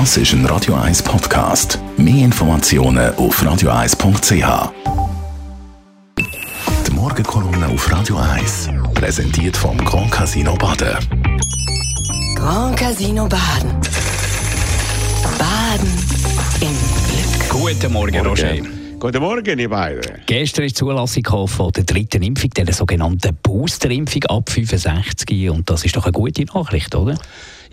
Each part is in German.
Das ist ein Radio 1 Podcast. Mehr Informationen auf radio1.ch. Die Morgenkolumne auf Radio 1 präsentiert vom Grand Casino Baden. Grand Casino Baden. Baden im Glück. Guten Morgen, Roger. Guten Morgen, ihr beiden. Gestern ist die Zulassung von der dritten Impfung, der sogenannten Boosterimpfung ab 65. Und das ist doch eine gute Nachricht, oder?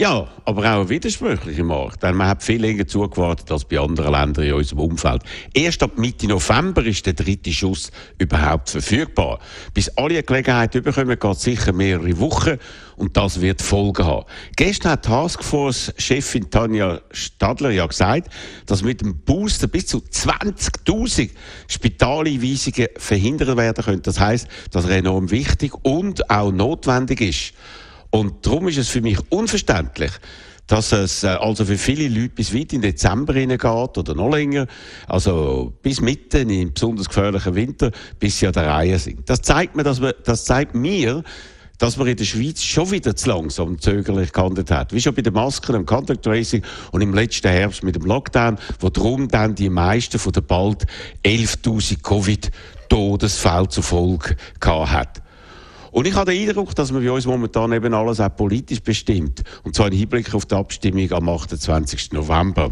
Ja, aber auch ein widersprüchlicher Markt. Denn man hat viel länger zugewartet als bei anderen Ländern in unserem Umfeld. Erst ab Mitte November ist der dritte Schuss überhaupt verfügbar. Bis alle Gelegenheit bekommen, geht es sicher mehrere Wochen und das wird Folgen haben. Gestern hat Taskforce-Chefin Tanja Stadler ja gesagt, dass mit dem Booster bis zu 20.000 Spitaleinweisungen verhindert werden können. Das heißt, dass er enorm wichtig und auch notwendig ist. Und darum ist es für mich unverständlich, dass es äh, also für viele Leute bis weit in Dezember hineingeht oder noch länger, also bis mitten im besonders gefährlichen Winter, bis sie an der Reihe sind. Das zeigt mir, dass wir, das zeigt mir, dass man in der Schweiz schon wieder zu langsam zögerlich gehandelt hat. Wie schon bei den Masken, im Contact Tracing und im letzten Herbst mit dem Lockdown, wo darum dann die meisten von den bald 11.000 Covid-Todesfällen zur Folge gehabt hat. Und ich habe den Eindruck, dass man bei uns momentan eben alles auch politisch bestimmt. Und zwar im Hinblick auf die Abstimmung am 28. November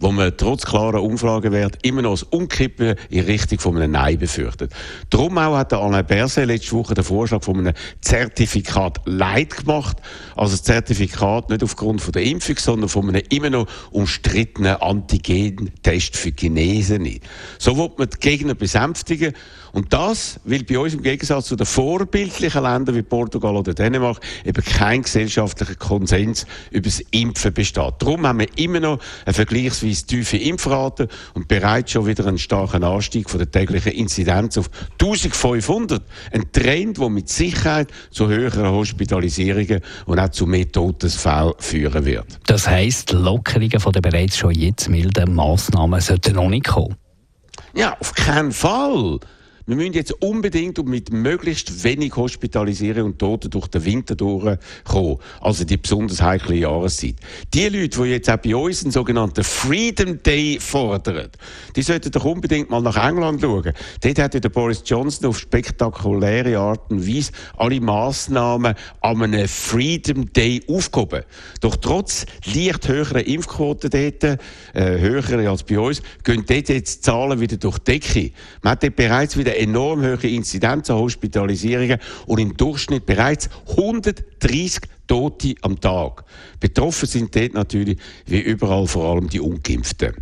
wo man trotz klarer Umfragewert immer noch das Umkippen in Richtung von einem Nein befürchtet. Darum auch hat der Alain Berset letzte Woche den Vorschlag von einem Zertifikat Leid gemacht. Also das Zertifikat nicht aufgrund von der Impfung, sondern von einem immer noch umstrittenen Antigen-Test für Chinesen. So wird man die Gegner besänftigen. Und das, weil bei uns im Gegensatz zu den vorbildlichen Ländern wie Portugal oder Dänemark eben kein gesellschaftlicher Konsens über das Impfen besteht. Darum haben wir immer noch eine vergleichsweise vergleichsweise tiefe Impfrate und bereits schon wieder einen starken Anstieg von der täglichen Inzidenz auf 1500. Ein Trend, der mit Sicherheit zu höheren Hospitalisierungen und auch zu mehr Todesfällen führen wird. Das heisst, Lockerungen von den bereits schon jetzt milden Massnahmen sollten noch nicht kommen? Ja, auf keinen Fall. Wir müssen jetzt unbedingt und mit möglichst wenig Hospitalisierung und Toten durch den Winter durchkommen. Also die besonders heikle Jahreszeit. Die Leute, die jetzt auch bei uns einen sogenannten Freedom Day fordern, die sollten doch unbedingt mal nach England schauen. Dort hat der Boris Johnson auf spektakuläre Art und Weise alle Massnahmen an einem Freedom Day aufgehoben. Doch trotz leicht höherer Impfquoten dort, äh, höher als bei uns, gehen dort jetzt Zahlen wieder durch die Decke. Man hat dort bereits wieder enorm hohe Inzidenz an Hospitalisierungen und im Durchschnitt bereits 130 Tote am Tag. Betroffen sind dort natürlich wie überall vor allem die Ungeimpften.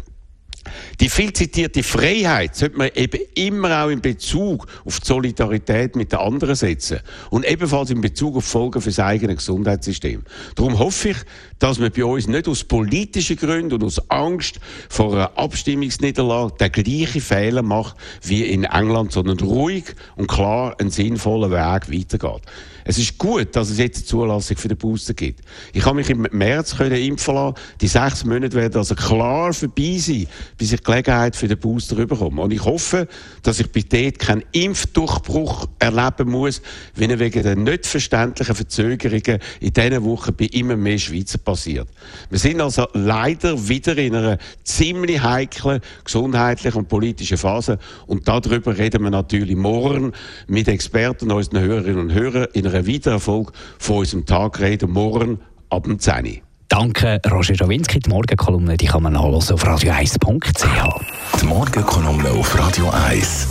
Die viel zitierte Freiheit sollte man eben immer auch in Bezug auf die Solidarität mit den anderen setzen und ebenfalls in Bezug auf Folgen für das eigene Gesundheitssystem. Darum hoffe ich, dass man bei uns nicht aus politischen Gründen und aus Angst vor einer Abstimmungsniederlage den gleichen Fehler macht wie in England, sondern ruhig und klar einen sinnvollen Weg weitergeht. Es ist gut, dass es jetzt eine Zulassung für den Booster gibt. Ich habe mich im März impfen lassen. Die sechs Monate werden also klar vorbei sein, bis ich Gelegenheit für den Booster bekomme. Und ich hoffe, dass ich bei dort keinen Impfdurchbruch erleben muss, wie er wegen der nicht verständlichen Verzögerungen in diesen Wochen bei immer mehr Schweizer passiert. Wir sind also leider wieder in einer ziemlich heiklen gesundheitlichen und politischen Phase. Und darüber reden wir natürlich morgen mit Experten, unseren Hörerinnen und Hörern in einer Wiedererfolg von unserem Tag reden, morgen ab dem 10 Danke, Roger Schawinski. Die Morgenkolumne die kann man nachhören auf radio1.ch. Die Morgenkolumne auf Radio 1.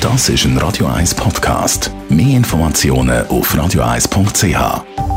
Das ist ein Radio 1 Podcast. Mehr Informationen auf radio1.ch.